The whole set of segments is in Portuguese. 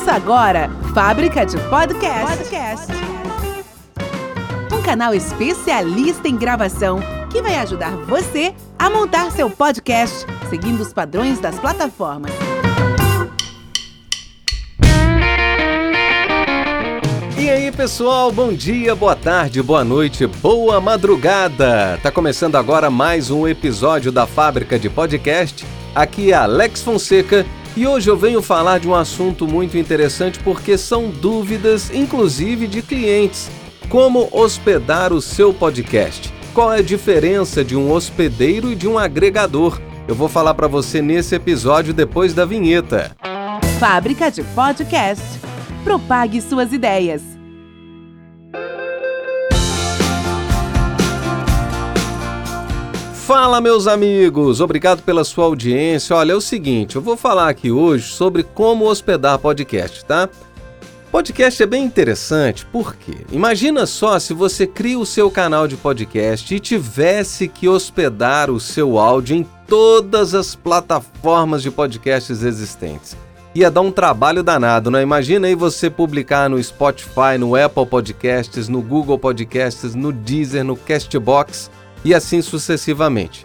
Ouça agora Fábrica de Podcast. Podcast. Um canal especialista em gravação que vai ajudar você a montar seu podcast seguindo os padrões das plataformas. E aí, pessoal, bom dia, boa tarde, boa noite, boa madrugada. Tá começando agora mais um episódio da Fábrica de Podcast. Aqui é Alex Fonseca e hoje eu venho falar de um assunto muito interessante porque são dúvidas, inclusive de clientes. Como hospedar o seu podcast? Qual é a diferença de um hospedeiro e de um agregador? Eu vou falar para você nesse episódio depois da vinheta. Fábrica de Podcast. Propague suas ideias. Fala, meus amigos! Obrigado pela sua audiência. Olha, é o seguinte, eu vou falar aqui hoje sobre como hospedar podcast, tá? Podcast é bem interessante, porque imagina só se você cria o seu canal de podcast e tivesse que hospedar o seu áudio em todas as plataformas de podcasts existentes. Ia dar um trabalho danado, né? Imagina aí você publicar no Spotify, no Apple Podcasts, no Google Podcasts, no Deezer, no Castbox e assim sucessivamente.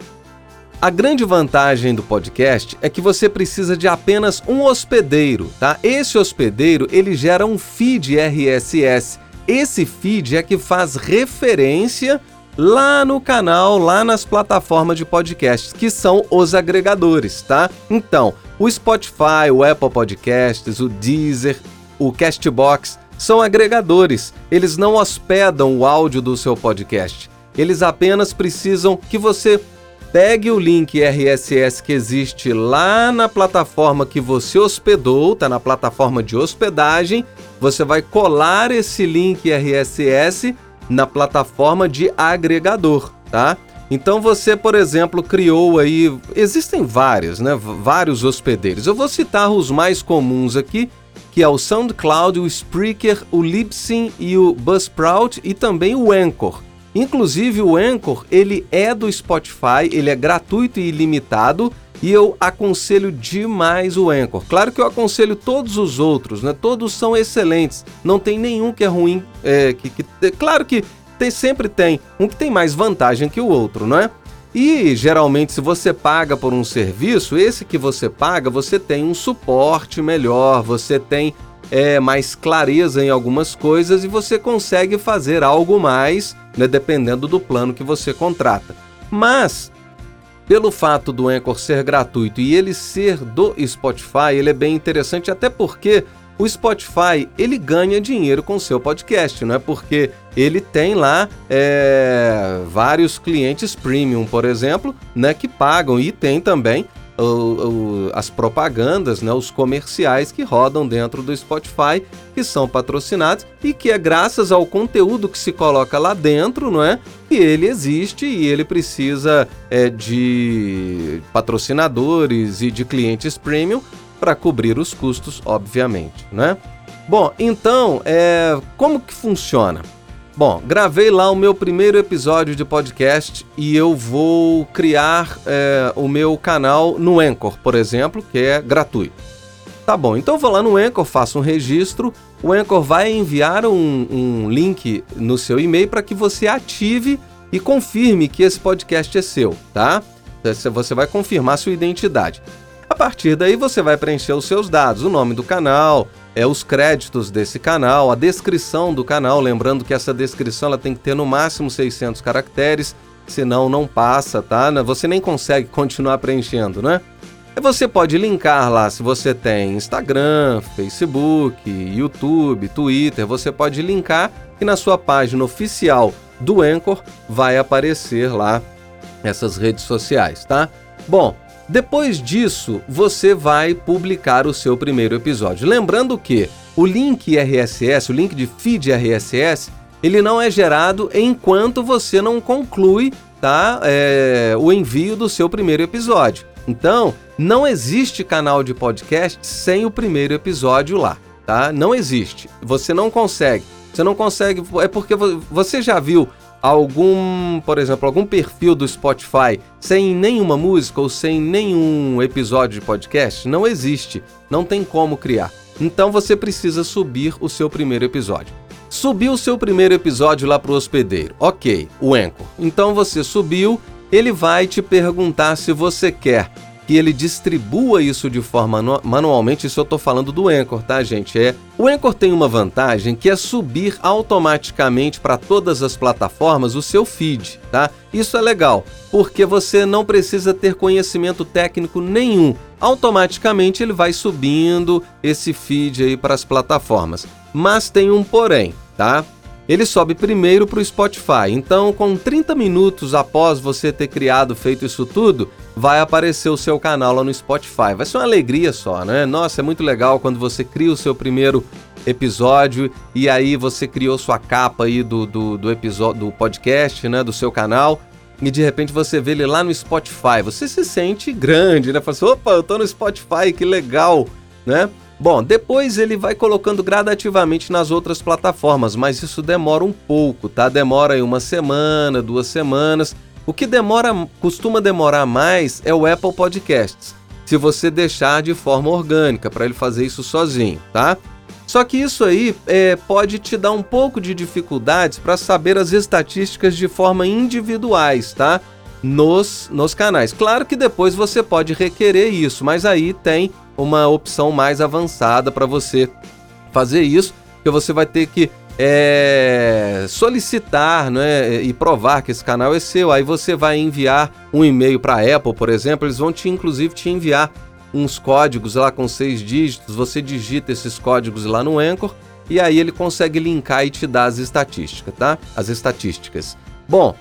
A grande vantagem do podcast é que você precisa de apenas um hospedeiro, tá? Esse hospedeiro, ele gera um feed RSS. Esse feed é que faz referência lá no canal, lá nas plataformas de podcasts, que são os agregadores, tá? Então, o Spotify, o Apple Podcasts, o Deezer, o Castbox são agregadores. Eles não hospedam o áudio do seu podcast. Eles apenas precisam que você pegue o link RSS que existe lá na plataforma que você hospedou, tá na plataforma de hospedagem. Você vai colar esse link RSS na plataforma de agregador, tá? Então você, por exemplo, criou aí, existem vários, né? Vários hospedeiros. Eu vou citar os mais comuns aqui, que é o SoundCloud, o Spreaker, o Libsyn e o Buzzsprout e também o Anchor. Inclusive o Anchor, ele é do Spotify, ele é gratuito e ilimitado e eu aconselho demais o Anchor. Claro que eu aconselho todos os outros, né? Todos são excelentes, não tem nenhum que é ruim. É, que, que, claro que tem, sempre tem um que tem mais vantagem que o outro, não é? E geralmente, se você paga por um serviço, esse que você paga, você tem um suporte melhor, você tem é, mais clareza em algumas coisas e você consegue fazer algo mais né, dependendo do plano que você contrata. Mas, pelo fato do Anchor ser gratuito e ele ser do Spotify, ele é bem interessante, até porque o Spotify ele ganha dinheiro com o seu podcast, não é? Porque ele tem lá é, vários clientes premium, por exemplo, né, que pagam e tem também o, o, as propagandas, né, os comerciais que rodam dentro do Spotify, que são patrocinados e que é graças ao conteúdo que se coloca lá dentro, não é? Que ele existe e ele precisa é, de patrocinadores e de clientes premium para cobrir os custos, obviamente, né? Bom, então, é, como que funciona? Bom, gravei lá o meu primeiro episódio de podcast e eu vou criar é, o meu canal no Anchor, por exemplo, que é gratuito. Tá bom, então vou lá no Anchor, faço um registro, o Anchor vai enviar um, um link no seu e-mail para que você ative e confirme que esse podcast é seu, tá? Você vai confirmar sua identidade. A partir daí você vai preencher os seus dados, o nome do canal, é, os créditos desse canal, a descrição do canal, lembrando que essa descrição ela tem que ter no máximo 600 caracteres, senão não passa, tá? Você nem consegue continuar preenchendo, né? Você pode linkar lá se você tem Instagram, Facebook, YouTube, Twitter, você pode linkar e na sua página oficial do Anchor vai aparecer lá essas redes sociais, tá? Bom, depois disso, você vai publicar o seu primeiro episódio. Lembrando que o link RSS, o link de feed RSS, ele não é gerado enquanto você não conclui tá, é, o envio do seu primeiro episódio. Então, não existe canal de podcast sem o primeiro episódio lá, tá? Não existe. Você não consegue. Você não consegue. É porque você já viu algum, por exemplo, algum perfil do Spotify sem nenhuma música ou sem nenhum episódio de podcast? Não existe, não tem como criar. Então você precisa subir o seu primeiro episódio. Subiu o seu primeiro episódio lá para o hospedeiro. Ok, o Anchor. Então você subiu, ele vai te perguntar se você quer que ele distribua isso de forma manualmente, isso eu estou falando do Anchor, tá, gente? É, o Anchor tem uma vantagem que é subir automaticamente para todas as plataformas o seu feed, tá? Isso é legal, porque você não precisa ter conhecimento técnico nenhum. Automaticamente ele vai subindo esse feed aí para as plataformas. Mas tem um porém, tá? Ele sobe primeiro para o Spotify. Então, com 30 minutos após você ter criado, feito isso tudo, vai aparecer o seu canal lá no Spotify. Vai ser uma alegria só, né? Nossa, é muito legal quando você cria o seu primeiro episódio e aí você criou sua capa aí do, do, do episódio do podcast, né? Do seu canal. E de repente você vê ele lá no Spotify. Você se sente grande, né? Fala assim, opa, eu tô no Spotify, que legal, né? Bom, depois ele vai colocando gradativamente nas outras plataformas, mas isso demora um pouco, tá? Demora aí uma semana, duas semanas. O que demora, costuma demorar mais é o Apple Podcasts. Se você deixar de forma orgânica para ele fazer isso sozinho, tá? Só que isso aí é, pode te dar um pouco de dificuldades para saber as estatísticas de forma individuais, tá? Nos, nos canais. Claro que depois você pode requerer isso, mas aí tem uma opção mais avançada para você fazer isso, que você vai ter que é, solicitar né, e provar que esse canal é seu. Aí você vai enviar um e-mail para a Apple, por exemplo, eles vão te inclusive te enviar uns códigos lá com seis dígitos. Você digita esses códigos lá no Anchor e aí ele consegue linkar e te dar as estatísticas, tá? As estatísticas. Bom,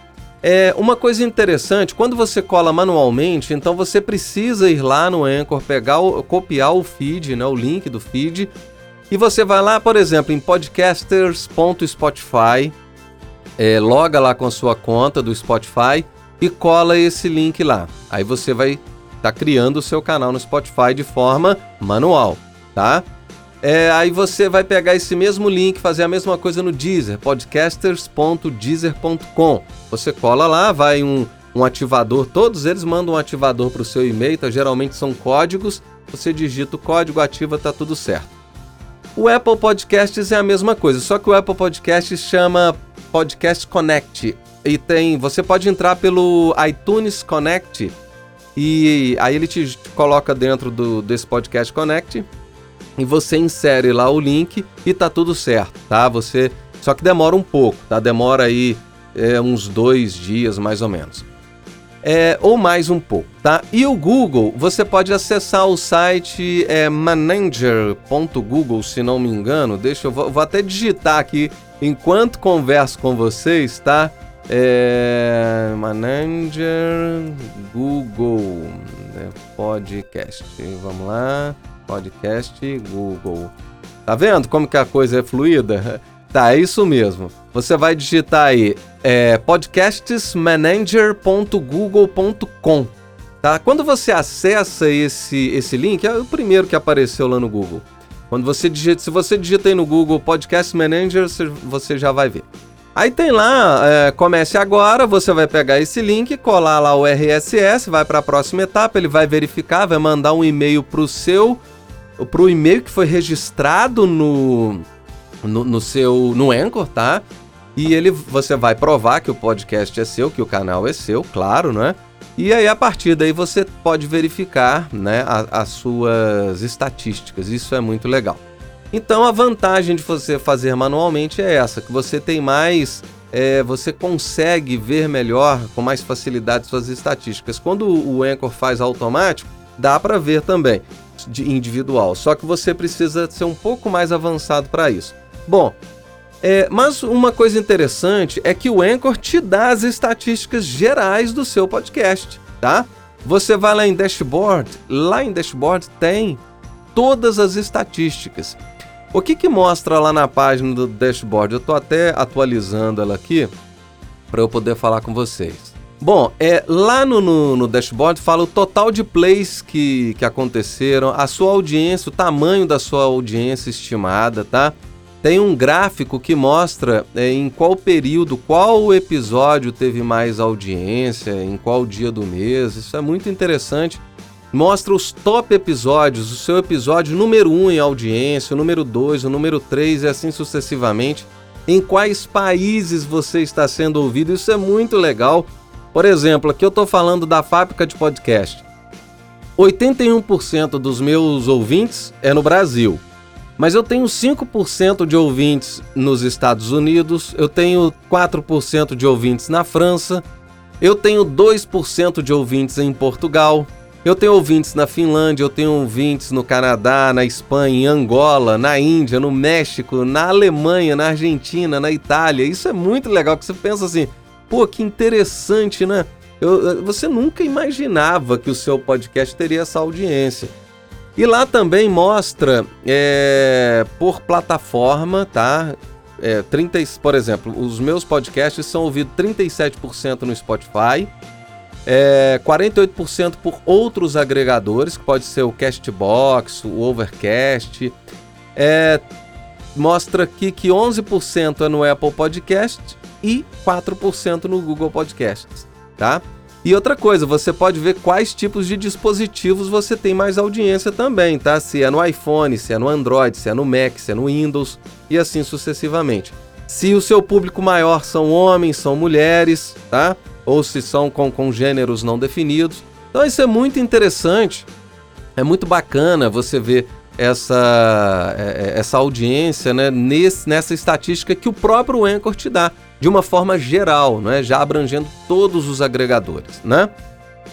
é, uma coisa interessante, quando você cola manualmente, então você precisa ir lá no Anchor, pegar o, copiar o feed, né, o link do feed, e você vai lá, por exemplo, em podcasters.spotify, é, loga lá com a sua conta do Spotify e cola esse link lá. Aí você vai estar tá criando o seu canal no Spotify de forma manual, tá? É, aí você vai pegar esse mesmo link, fazer a mesma coisa no Deezer, podcasters.deezer.com. Você cola lá, vai um, um ativador, todos eles mandam um ativador para o seu e-mail, tá? geralmente são códigos, você digita o código, ativa, tá tudo certo. O Apple Podcasts é a mesma coisa, só que o Apple Podcasts chama Podcast Connect e tem, você pode entrar pelo iTunes Connect e aí ele te coloca dentro do, desse Podcast Connect e você insere lá o link e tá tudo certo, tá? Você só que demora um pouco, tá? Demora aí é, uns dois dias mais ou menos. É, ou mais um pouco, tá? E o Google, você pode acessar o site é, manager.google, se não me engano. Deixa eu vou, vou, até digitar aqui enquanto converso com vocês, tá? É, manager Google né? podcast. Vamos lá podcast Google. Tá vendo como que a coisa é fluida? Tá, é isso mesmo. Você vai digitar aí é, podcastsmanager.google.com. Tá? Quando você acessa esse, esse link, é o primeiro que apareceu lá no Google. Quando você digita, se você digita aí no Google Podcast Manager, você já vai ver. Aí tem lá, é, comece agora, você vai pegar esse link, colar lá o RSS, vai para a próxima etapa, ele vai verificar, vai mandar um e-mail para o seu para o e-mail que foi registrado no, no, no, seu no Anchor, tá? E ele você vai provar que o podcast é seu, que o canal é seu, claro, né? E aí a partir daí você pode verificar, né, a, as suas estatísticas. Isso é muito legal. Então a vantagem de você fazer manualmente é essa, que você tem mais é, você consegue ver melhor, com mais facilidade, suas estatísticas. Quando o Anchor faz automático, dá para ver também de individual. Só que você precisa ser um pouco mais avançado para isso. Bom, é, mas uma coisa interessante é que o Anchor te dá as estatísticas gerais do seu podcast, tá? Você vai lá em Dashboard, lá em Dashboard tem todas as estatísticas. O que, que mostra lá na página do Dashboard? Eu estou até atualizando ela aqui para eu poder falar com vocês. Bom, é, lá no, no, no, dashboard fala o total de plays que, que aconteceram, a sua audiência, o tamanho da sua audiência estimada, tá? Tem um gráfico que mostra é, em qual período, qual episódio teve mais audiência, em qual dia do mês. Isso é muito interessante mostra os top episódios, o seu episódio número 1 um em audiência, o número 2, o número 3 e assim sucessivamente. Em quais países você está sendo ouvido, isso é muito legal. Por exemplo, aqui eu estou falando da fábrica de podcast. 81% dos meus ouvintes é no Brasil. Mas eu tenho 5% de ouvintes nos Estados Unidos, eu tenho 4% de ouvintes na França, eu tenho 2% de ouvintes em Portugal, eu tenho ouvintes na Finlândia, eu tenho ouvintes no Canadá, na Espanha, em Angola, na Índia, no México, na Alemanha, na Argentina, na Itália. Isso é muito legal, que você pensa assim, pô, que interessante, né? Eu, você nunca imaginava que o seu podcast teria essa audiência. E lá também mostra é, por plataforma, tá? É, 30, por exemplo, os meus podcasts são ouvidos 37% no Spotify, é, 48% por outros agregadores, que pode ser o Castbox, o Overcast. É, mostra aqui que 11% é no Apple Podcast e 4% no Google Podcasts, tá? E outra coisa, você pode ver quais tipos de dispositivos você tem mais audiência também, tá? Se é no iPhone, se é no Android, se é no Mac, se é no Windows e assim sucessivamente. Se o seu público maior são homens, são mulheres, tá? ou se são com, com gêneros não definidos. Então isso é muito interessante, é muito bacana você ver essa, é, é, essa audiência né, nesse, nessa estatística que o próprio Anchor te dá, de uma forma geral, né, já abrangendo todos os agregadores. Né?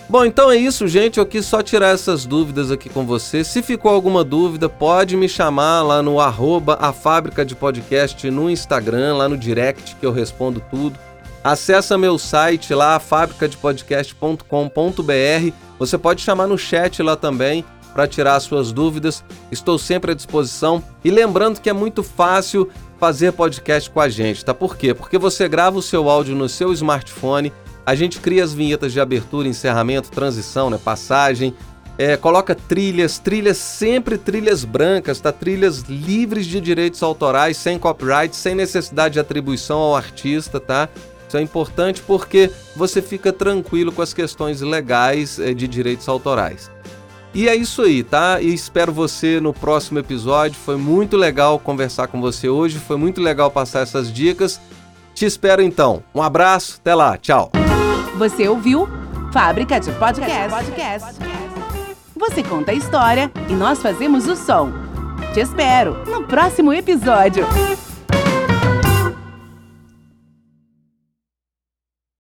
Bom, então é isso, gente. Eu quis só tirar essas dúvidas aqui com você. Se ficou alguma dúvida, pode me chamar lá no arroba a fábrica de podcast no Instagram, lá no direct, que eu respondo tudo. Acesse meu site lá, fabricadepodcast.com.br. Você pode chamar no chat lá também para tirar suas dúvidas. Estou sempre à disposição. E lembrando que é muito fácil fazer podcast com a gente, tá? Por quê? Porque você grava o seu áudio no seu smartphone, a gente cria as vinhetas de abertura, encerramento, transição, né? Passagem. É, coloca trilhas, trilhas sempre trilhas brancas, tá? Trilhas livres de direitos autorais, sem copyright, sem necessidade de atribuição ao artista, tá? Isso é importante porque você fica tranquilo com as questões legais eh, de direitos autorais. E é isso aí, tá? E espero você no próximo episódio. Foi muito legal conversar com você hoje, foi muito legal passar essas dicas. Te espero então. Um abraço, até lá, tchau. Você ouviu Fábrica de Podcast. Podcast. Você conta a história e nós fazemos o som. Te espero no próximo episódio.